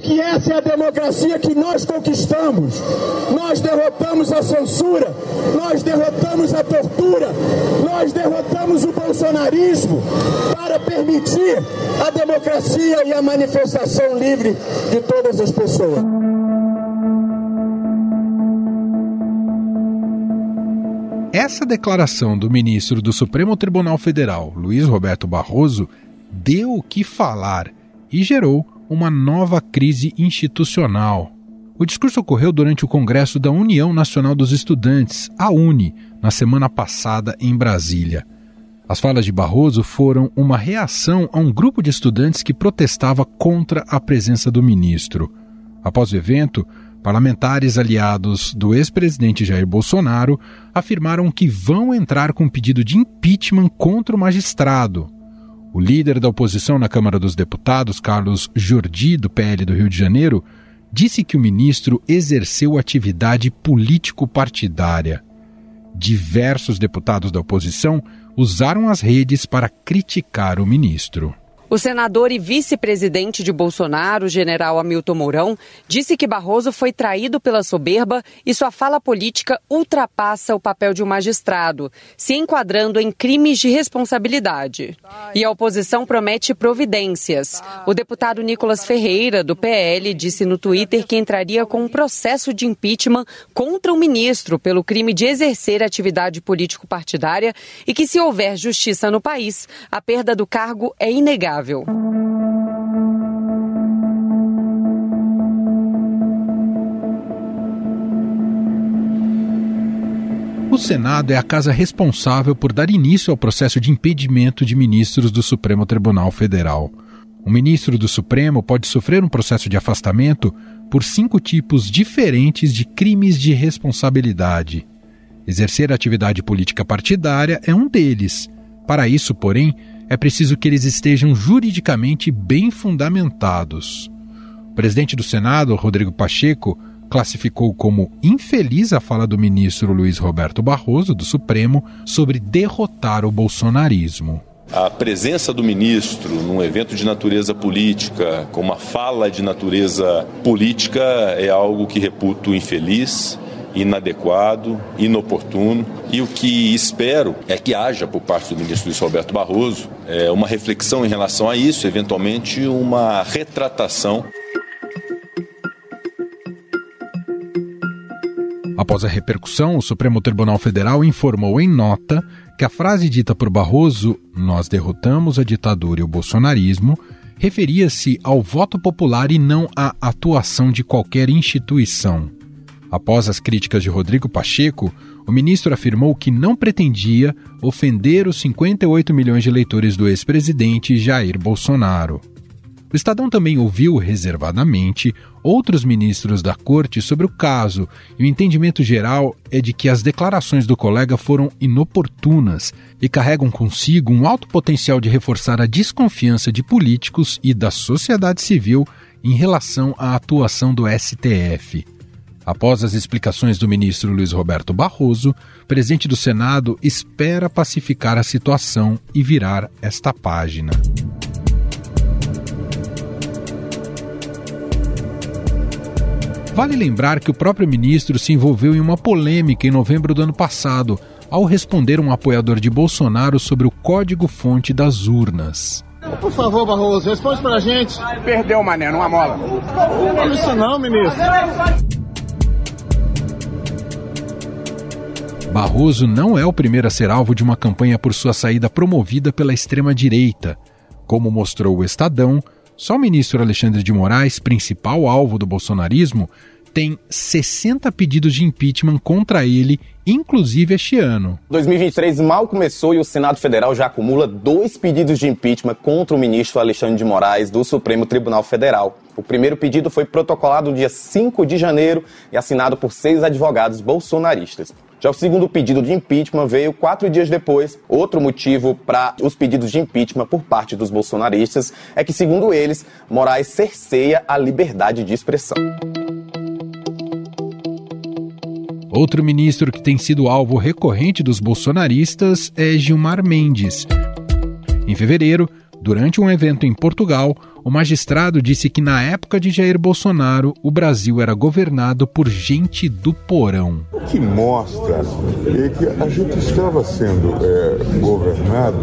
que essa é a democracia que nós conquistamos. Nós derrotamos a censura, nós derrotamos a tortura, nós derrotamos o bolsonarismo para permitir a democracia e a manifestação livre de todas as pessoas. Essa declaração do ministro do Supremo Tribunal Federal, Luiz Roberto Barroso, deu o que falar e gerou uma nova crise institucional. O discurso ocorreu durante o Congresso da União Nacional dos Estudantes, a UNE, na semana passada em Brasília. As falas de Barroso foram uma reação a um grupo de estudantes que protestava contra a presença do ministro. Após o evento, parlamentares aliados do ex-presidente Jair Bolsonaro afirmaram que vão entrar com pedido de impeachment contra o magistrado. O líder da oposição na Câmara dos Deputados, Carlos Jordi, do PL do Rio de Janeiro, disse que o ministro exerceu atividade político-partidária. Diversos deputados da oposição usaram as redes para criticar o ministro. O senador e vice-presidente de Bolsonaro, general Hamilton Mourão, disse que Barroso foi traído pela soberba e sua fala política ultrapassa o papel de um magistrado, se enquadrando em crimes de responsabilidade. E a oposição promete providências. O deputado Nicolas Ferreira, do PL, disse no Twitter que entraria com um processo de impeachment contra o ministro pelo crime de exercer atividade político-partidária e que, se houver justiça no país, a perda do cargo é inegável. O Senado é a casa responsável por dar início ao processo de impedimento de ministros do Supremo Tribunal Federal. O ministro do Supremo pode sofrer um processo de afastamento por cinco tipos diferentes de crimes de responsabilidade. Exercer atividade política partidária é um deles. Para isso, porém, é preciso que eles estejam juridicamente bem fundamentados. O presidente do Senado, Rodrigo Pacheco, classificou como infeliz a fala do ministro Luiz Roberto Barroso, do Supremo, sobre derrotar o bolsonarismo. A presença do ministro num evento de natureza política, com uma fala de natureza política, é algo que reputo infeliz inadequado, inoportuno. E o que espero é que haja por parte do ministro Luiz Roberto Barroso é, uma reflexão em relação a isso, eventualmente uma retratação. Após a repercussão, o Supremo Tribunal Federal informou em nota que a frase dita por Barroso, nós derrotamos a ditadura e o bolsonarismo, referia-se ao voto popular e não à atuação de qualquer instituição. Após as críticas de Rodrigo Pacheco, o ministro afirmou que não pretendia ofender os 58 milhões de eleitores do ex-presidente Jair Bolsonaro. O Estadão também ouviu reservadamente outros ministros da corte sobre o caso, e o entendimento geral é de que as declarações do colega foram inoportunas e carregam consigo um alto potencial de reforçar a desconfiança de políticos e da sociedade civil em relação à atuação do STF. Após as explicações do ministro Luiz Roberto Barroso, o presidente do Senado espera pacificar a situação e virar esta página. Vale lembrar que o próprio ministro se envolveu em uma polêmica em novembro do ano passado, ao responder um apoiador de Bolsonaro sobre o código-fonte das urnas. Por favor, Barroso, responde pra gente. Perdeu, mané, numa mola. Não isso não, ministro. Barroso não é o primeiro a ser alvo de uma campanha por sua saída promovida pela extrema-direita. Como mostrou o Estadão, só o ministro Alexandre de Moraes, principal alvo do bolsonarismo, tem 60 pedidos de impeachment contra ele, inclusive este ano. 2023 mal começou e o Senado Federal já acumula dois pedidos de impeachment contra o ministro Alexandre de Moraes do Supremo Tribunal Federal. O primeiro pedido foi protocolado no dia 5 de janeiro e assinado por seis advogados bolsonaristas. Já o segundo pedido de impeachment veio quatro dias depois. Outro motivo para os pedidos de impeachment por parte dos bolsonaristas é que, segundo eles, Moraes cerceia a liberdade de expressão. Outro ministro que tem sido alvo recorrente dos bolsonaristas é Gilmar Mendes. Em fevereiro, durante um evento em Portugal, o magistrado disse que na época de Jair Bolsonaro, o Brasil era governado por gente do porão. O que mostra é que a gente estava sendo é, governado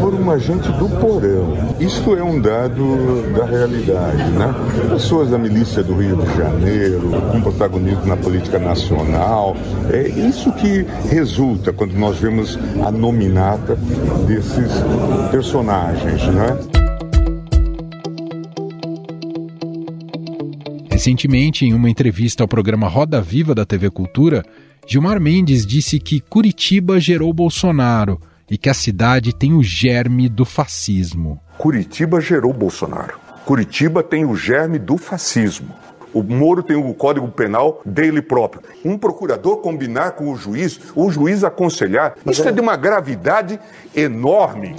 por uma gente do porão. Isto é um dado da realidade, né? Pessoas da milícia do Rio de Janeiro, com protagonismo na política nacional. É isso que resulta quando nós vemos a nominata desses personagens, né? Recentemente, em uma entrevista ao programa Roda Viva da TV Cultura, Gilmar Mendes disse que Curitiba gerou Bolsonaro e que a cidade tem o germe do fascismo. Curitiba gerou Bolsonaro. Curitiba tem o germe do fascismo. O Moro tem o código penal dele próprio. Um procurador combinar com o juiz, o juiz aconselhar, isso é de uma gravidade enorme.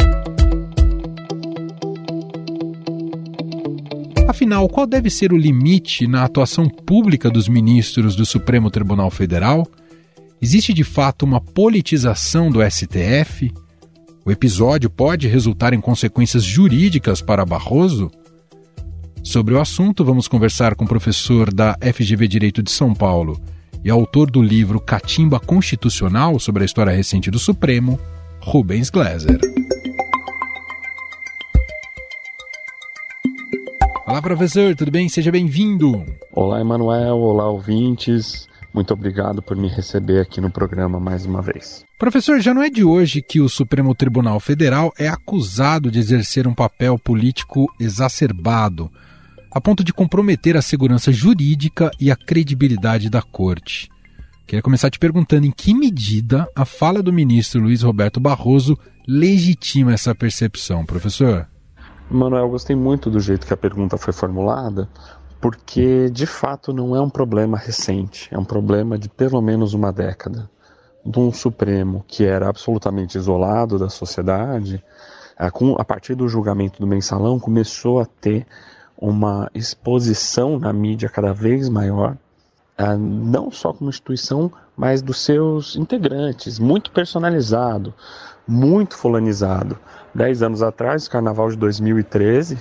Afinal, qual deve ser o limite na atuação pública dos ministros do Supremo Tribunal Federal? Existe de fato uma politização do STF? O episódio pode resultar em consequências jurídicas para Barroso? Sobre o assunto, vamos conversar com o professor da FGV Direito de São Paulo e autor do livro Catimba Constitucional sobre a história recente do Supremo, Rubens Gleiser. Olá, professor, tudo bem? Seja bem-vindo. Olá, Emanuel. Olá, ouvintes. Muito obrigado por me receber aqui no programa mais uma vez. Professor, já não é de hoje que o Supremo Tribunal Federal é acusado de exercer um papel político exacerbado, a ponto de comprometer a segurança jurídica e a credibilidade da Corte. Queria começar te perguntando em que medida a fala do ministro Luiz Roberto Barroso legitima essa percepção, professor. Manuel, gostei muito do jeito que a pergunta foi formulada, porque de fato não é um problema recente, é um problema de pelo menos uma década. De um Supremo que era absolutamente isolado da sociedade, a partir do julgamento do mensalão, começou a ter uma exposição na mídia cada vez maior, não só como instituição, mas dos seus integrantes, muito personalizado, muito fulanizado. Dez anos atrás, carnaval de 2013,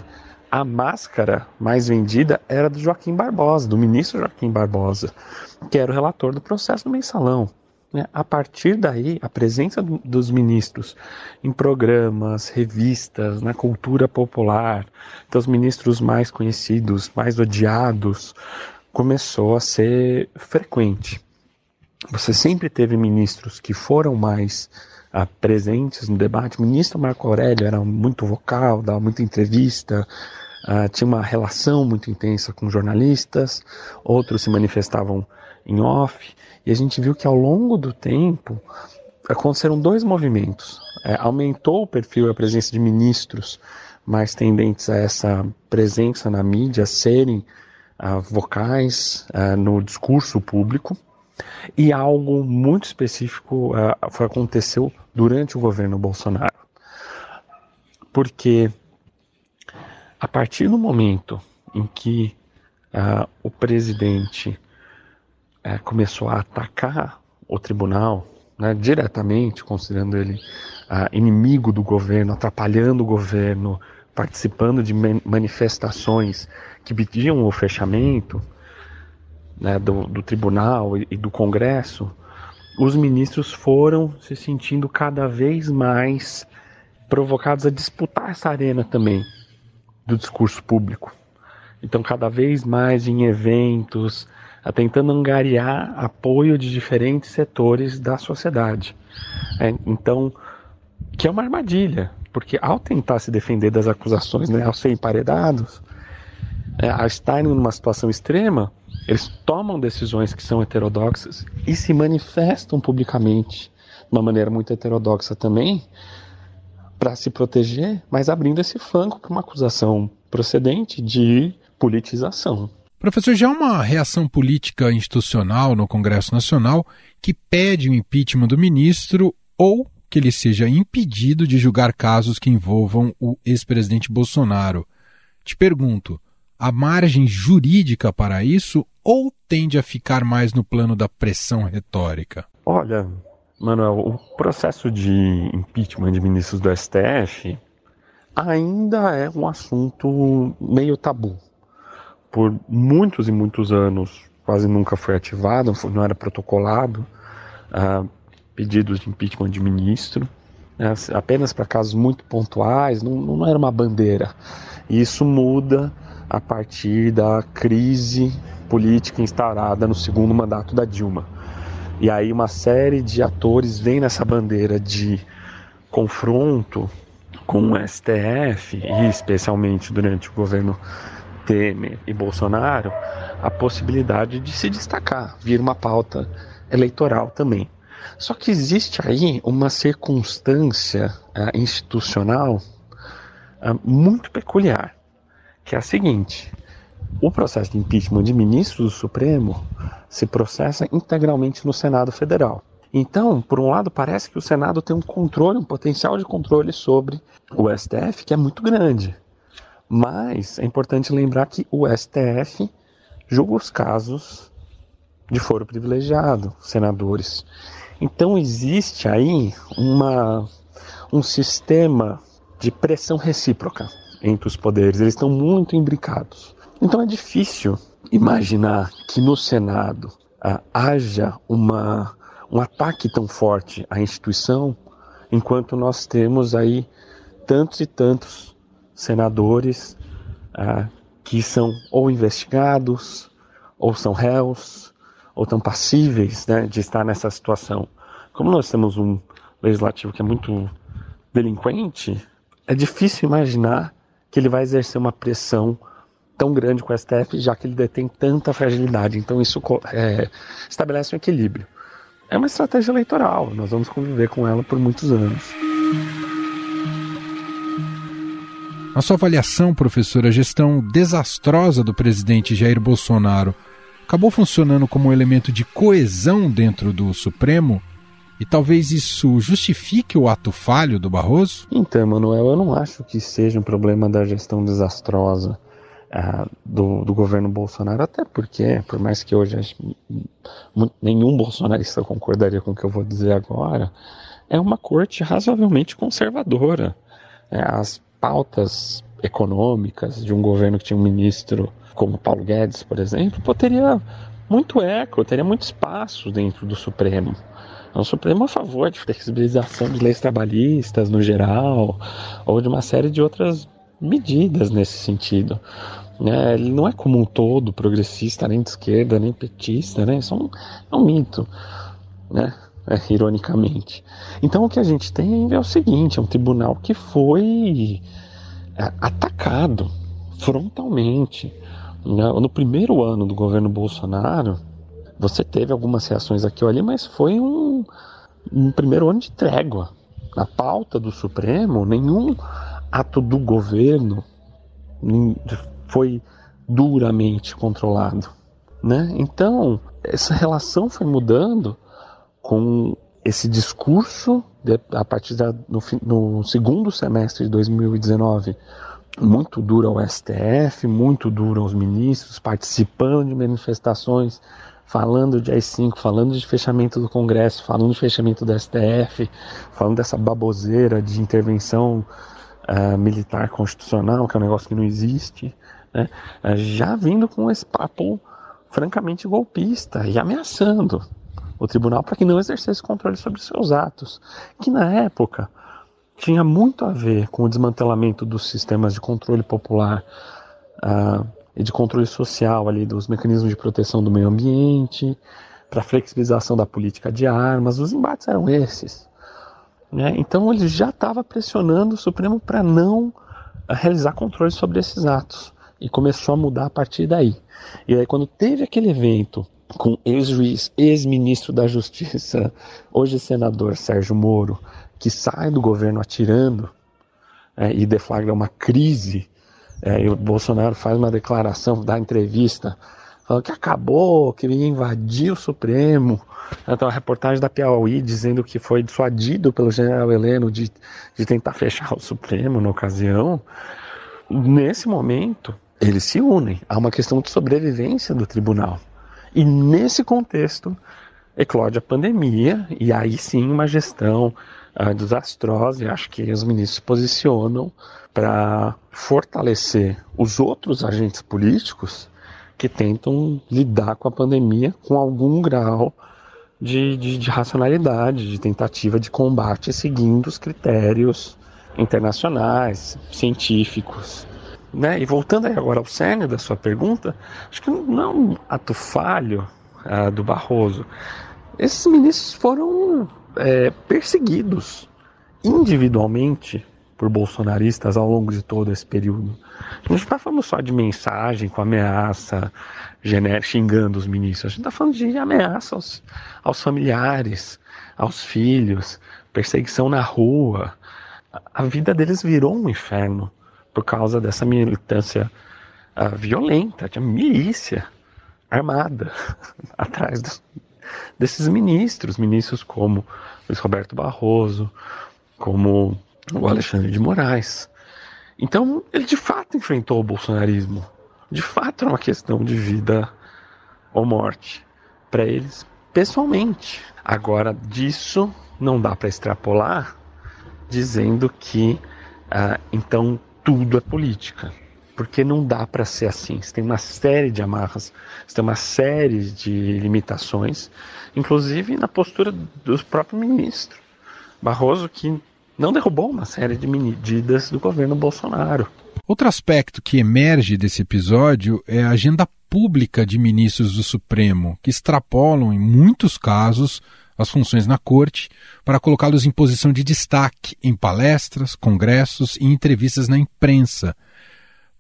a máscara mais vendida era do Joaquim Barbosa, do ministro Joaquim Barbosa, que era o relator do processo do mensalão. Né? A partir daí, a presença dos ministros em programas, revistas, na cultura popular, então os ministros mais conhecidos, mais odiados, começou a ser frequente. Você sempre teve ministros que foram mais uh, presentes no debate. O ministro Marco Aurélio era muito vocal, dava muita entrevista, uh, tinha uma relação muito intensa com jornalistas, outros se manifestavam em off, e a gente viu que ao longo do tempo aconteceram dois movimentos. É, aumentou o perfil e a presença de ministros mais tendentes a essa presença na mídia, serem uh, vocais uh, no discurso público, e algo muito específico uh, foi, aconteceu durante o governo Bolsonaro. Porque a partir do momento em que o presidente uh, começou a atacar o tribunal né, diretamente, considerando ele inimigo do governo, atrapalhando o governo, participando de manifestações que pediam o fechamento né, do, do tribunal e, do Congresso, os ministros foram se sentindo cada vez mais provocados a disputar essa arena também do discurso público. Então, cada vez mais em eventos, tentando angariar apoio de diferentes setores da sociedade. É, então, que é uma armadilha, porque ao tentar se defender das acusações, né, ao ser emparedados, é, ao estarem numa situação extrema, eles tomam decisões que são heterodoxas e se manifestam publicamente de uma maneira muito heterodoxa também para se proteger, mas abrindo esse flanco para uma acusação procedente de politização. Professor, já há uma reação política institucional no Congresso Nacional que pede o impeachment do ministro ou que ele seja impedido de julgar casos que envolvam o ex-presidente Bolsonaro. Te pergunto, há margem jurídica para isso ou tende a ficar mais no plano da pressão retórica? Olha, Manuel, o processo de impeachment de ministros do STF ainda é um assunto meio tabu. Por muitos e muitos anos, quase nunca foi ativado, não era protocolado uh, pedidos de impeachment de ministro, né, apenas para casos muito pontuais, não, não era uma bandeira. E isso muda a partir da crise política instaurada no segundo mandato da Dilma. E aí uma série de atores vem nessa bandeira de confronto com o STF, e especialmente durante o governo Temer e Bolsonaro, a possibilidade de se destacar, vir uma pauta eleitoral também. Só que existe aí uma circunstância uh, institucional uh, muito peculiar, que é a seguinte: o processo de impeachment de ministros do Supremo se processa integralmente no Senado Federal. Então, por um lado, parece que o Senado tem um controle, um potencial de controle sobre o STF que é muito grande. Mas é importante lembrar que o STF julga os casos de foro privilegiado, senadores. Então existe aí uma, um sistema de pressão recíproca entre os poderes. Eles estão muito imbricados. Então é difícil imaginar que no Senado ah, haja uma, um ataque tão forte à instituição, enquanto nós temos aí tantos e tantos senadores ah, que são ou investigados, ou são réus, ou tão passíveis né, de estar nessa situação. Como nós temos um legislativo que é muito delinquente, é difícil imaginar que ele vai exercer uma pressão tão grande com o STF, já que ele detém tanta fragilidade. Então isso é, estabelece um equilíbrio. É uma estratégia eleitoral, nós vamos conviver com ela por muitos anos. A sua avaliação, professora, a gestão desastrosa do presidente Jair Bolsonaro acabou funcionando como um elemento de coesão dentro do Supremo? E talvez isso justifique o ato falho do Barroso? Então, Manuel, eu não acho que seja um problema da gestão desastrosa uh, do, do, governo Bolsonaro, até porque, por mais que hoje nenhum bolsonarista concordaria com o que eu vou dizer agora, é uma corte razoavelmente conservadora. É, as pautas econômicas de um governo que tinha um ministro como Paulo Guedes, por exemplo, pô, teria muito eco, teria muito espaço dentro do Supremo. O Supremo é a favor de flexibilização de leis trabalhistas no geral, ou de uma série de outras medidas nesse sentido. Né? Ele não é como um todo progressista, nem de esquerda, nem petista, né? Isso é um, é um mito, né? É, ironicamente. Então o que a gente tem é o seguinte: é um tribunal que foi é, atacado frontalmente. Né? No primeiro ano do governo Bolsonaro, você teve algumas reações aqui ou ali, mas foi um, um primeiro ano de trégua. Na pauta do Supremo, nenhum ato do governo foi duramente controlado. Né? Então, essa relação foi mudando com esse discurso de, a partir da, no, no, segundo semestre de 2019 muito duro ao STF, muito duro aos ministros, participando de manifestações, falando de AI-5, falando de fechamento do Congresso, falando de fechamento do STF, falando dessa baboseira de intervenção uh, militar constitucional, que é um negócio que não existe, né? uh, já vindo com esse papo francamente golpista e ameaçando o tribunal para que não exercesse controle sobre seus atos, que na época tinha muito a ver com o desmantelamento dos sistemas de controle popular uh, e de controle social ali dos mecanismos de proteção do meio ambiente, para flexibilização da política de armas, os embates eram esses. Né? Então ele já estava pressionando o Supremo para não ah, realizar controle sobre esses atos e começou a mudar a partir daí. E aí quando teve aquele evento com ex-juiz, ex-ministro da Justiça, hoje senador Sérgio Moro, que sai do governo atirando é, e deflagra uma crise, é, e o Bolsonaro faz uma declaração, dá entrevista, falando que acabou, que ia invadir o Supremo. Então, a reportagem da Piauí dizendo que foi dissuadido pelo general Heleno de, de tentar fechar o Supremo na ocasião. Nesse momento, eles se unem. Há uma questão de sobrevivência do tribunal. E nesse contexto, eclode a pandemia, e aí sim uma gestão uh, desastrosa e acho que os ministros se posicionam para fortalecer os outros agentes políticos que tentam lidar com a pandemia com algum grau de, de, de racionalidade, de tentativa de combate seguindo os critérios internacionais, científicos. Né? E voltando aí agora ao cerne da sua pergunta, acho que não é um ato falho uh, do Barroso. Esses ministros foram é, perseguidos individualmente por bolsonaristas ao longo de todo esse período. A gente não está falando só de mensagem com ameaça xingando os ministros. A gente está falando de ameaça aos, aos familiares, aos filhos, perseguição na rua. A vida deles virou um inferno por causa dessa militância uh, violenta, de milícia armada atrás do, desses ministros, ministros como Luiz Roberto Barroso, como o Alexandre de Moraes. Então, ele de fato enfrentou o bolsonarismo. De fato, era uma questão de vida ou morte para eles pessoalmente. Agora, disso não dá para extrapolar dizendo que ah, então tudo é política. Porque não dá para ser assim. Você tem uma série de amarras, você tem uma série de limitações, inclusive na postura do próprio ministro Barroso, que não derrubou uma série de medidas do governo Bolsonaro. Outro aspecto que emerge desse episódio é a agenda pública de ministros do Supremo, que extrapolam, em muitos casos, as funções na corte para colocá-los em posição de destaque em palestras, congressos e entrevistas na imprensa.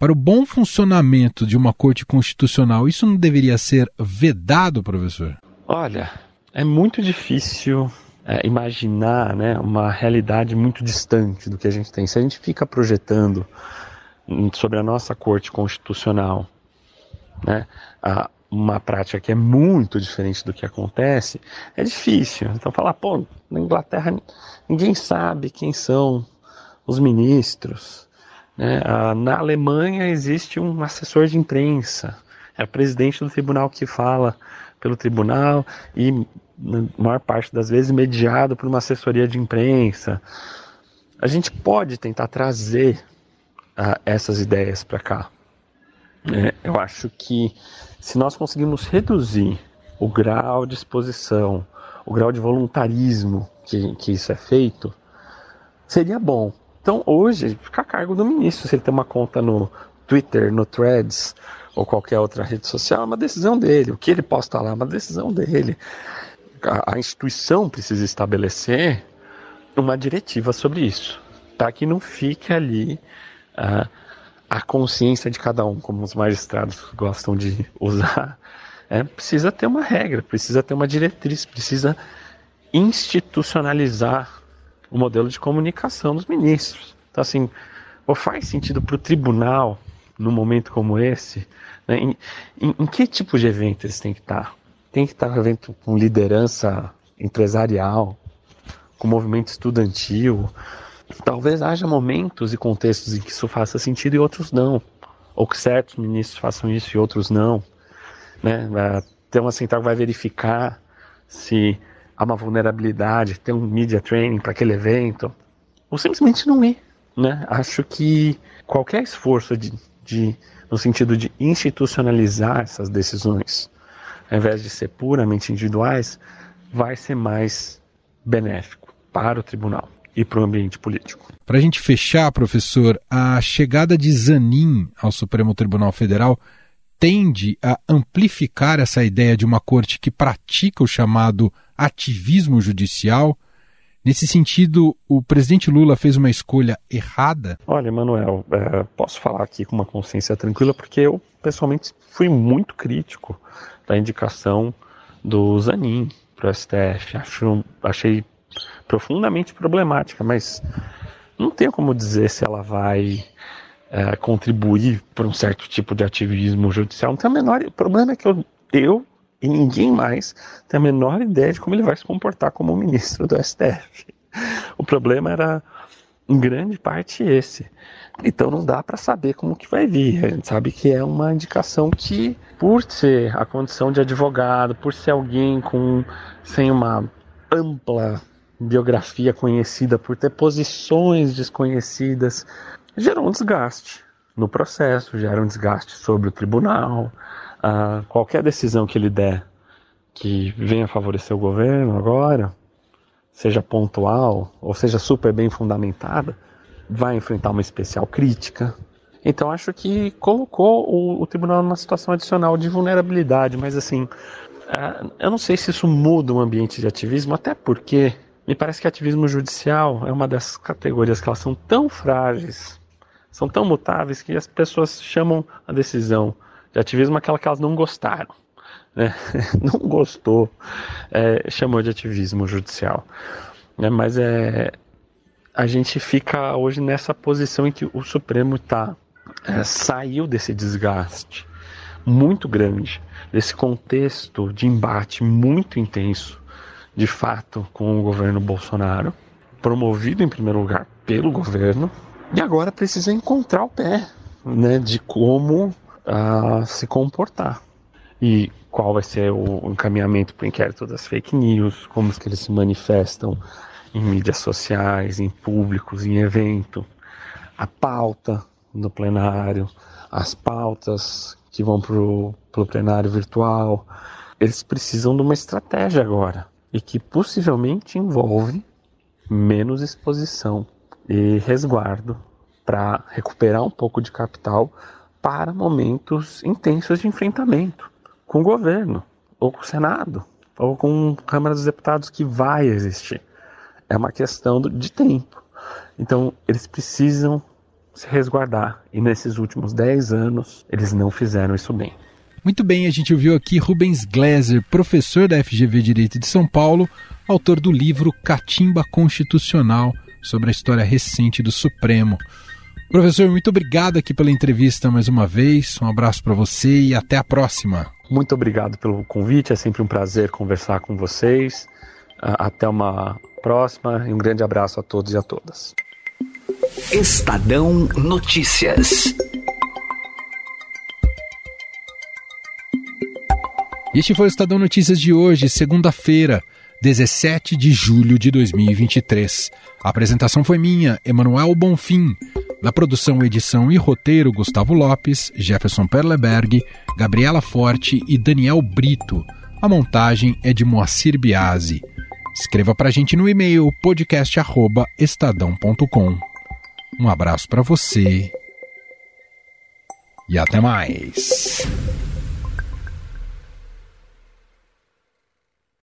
Para o bom funcionamento de uma corte constitucional, isso não deveria ser vedado, professor? Olha, é muito difícil é, imaginar né, uma realidade muito distante do que a gente tem. Se a gente fica projetando sobre a nossa corte constitucional né, a, uma prática que é muito diferente do que acontece, é difícil. Então falar, pô, na Inglaterra ninguém sabe quem são os ministros. Né? Ah, na Alemanha existe um assessor de imprensa, é o presidente do tribunal que fala pelo tribunal e na maior parte das vezes mediado por uma assessoria de imprensa. A gente pode tentar trazer uh, essas ideias para cá. É, eu acho que se nós conseguirmos reduzir o grau de exposição, o grau de voluntarismo que, que isso é feito, seria bom. Então hoje fica a cargo do ministro, se ele tem uma conta no Twitter, no Threads ou qualquer outra rede social, é uma decisão dele. O que ele posta lá é uma decisão dele a, a instituição precisa estabelecer uma diretiva sobre isso, para que não fique ali uh, a consciência de cada um, como os magistrados gostam de usar. É, precisa ter uma regra, precisa ter uma diretriz, precisa institucionalizar o modelo de comunicação dos ministros. Então, assim, ou faz sentido para o tribunal, num momento como esse, né, em, em, em, que tipo de evento eles têm que estar? tem que estar evento com liderança empresarial, com movimento estudantil. Talvez haja momentos e contextos em que isso faça sentido e outros não. Ou que certos ministros façam isso e outros não. Né? Ter uma central que vai verificar se há uma vulnerabilidade, ter um media training para aquele evento, ou simplesmente não ir. Né? Acho que qualquer esforço de, de, no sentido de institucionalizar essas decisões ao invés de ser puramente individuais, vai ser mais benéfico para o tribunal e para o ambiente político. Para a gente fechar, professor, a chegada de Zanin ao Supremo Tribunal Federal tende a amplificar essa ideia de uma corte que pratica o chamado ativismo judicial. Nesse sentido, o presidente Lula fez uma escolha errada? Olha, Manuel, é, posso falar aqui com uma consciência tranquila, porque eu pessoalmente fui muito crítico da indicação do Zanin para o STF. Acho, achei profundamente problemática, mas não tenho como dizer se ela vai é, contribuir para um certo tipo de ativismo judicial. Não tem a menor. O problema é que eu, eu e ninguém mais tem a menor ideia de como ele vai se comportar como ministro do STF. O problema era em grande parte esse. Então não dá para saber como que vai vir. A gente sabe que é uma indicação que, por ser a condição de advogado, por ser alguém com sem uma ampla biografia conhecida, por ter posições desconhecidas, gerou um desgaste no processo, gera um desgaste sobre o tribunal. Uh, qualquer decisão que ele der que venha favorecer o governo agora, seja pontual ou seja super bem fundamentada, vai enfrentar uma especial crítica. Então acho que colocou o, o tribunal numa situação adicional de vulnerabilidade, mas assim, uh, eu não sei se isso muda o ambiente de ativismo, até porque me parece que ativismo judicial é uma das categorias que elas são tão frágeis, são tão mutáveis que as pessoas chamam a decisão de ativismo aquela que elas não gostaram. Né? Não gostou, é, chamou de ativismo judicial. Né? Mas é, a gente fica hoje nessa posição em que o Supremo tá, é, saiu desse desgaste muito grande, desse contexto de embate muito intenso de fato com o governo Bolsonaro, promovido em primeiro lugar pelo governo, e agora precisa encontrar o pé né, de como uh, se comportar. E qual vai ser o encaminhamento para o inquérito das fake news, como que eles se manifestam em mídias sociais, em públicos, em evento, a pauta no plenário, as pautas que vão para o plenário virtual. Eles precisam de uma estratégia agora e que possivelmente envolve menos exposição e resguardo para recuperar um pouco de capital para momentos intensos de enfrentamento com o governo, ou com o Senado, ou com a Câmara dos Deputados que vai existir. É uma questão de tempo. Então, eles precisam se resguardar. E nesses últimos 10 anos, eles não fizeram isso bem. Muito bem, a gente ouviu aqui Rubens Gleiser, professor da FGV Direito de São Paulo, autor do livro Catimba Constitucional sobre a história recente do Supremo. Professor, muito obrigado aqui pela entrevista mais uma vez. Um abraço para você e até a próxima. Muito obrigado pelo convite, é sempre um prazer conversar com vocês. Até uma próxima e um grande abraço a todos e a todas. Estadão Notícias. Este foi o Estadão Notícias de hoje, segunda-feira, 17 de julho de 2023. A apresentação foi minha, Emanuel Bonfim. Na produção, edição e roteiro, Gustavo Lopes, Jefferson Perleberg, Gabriela Forte e Daniel Brito. A montagem é de Moacir Biasi. Escreva para a gente no e-mail podcast@estadão.com. Um abraço para você e até mais.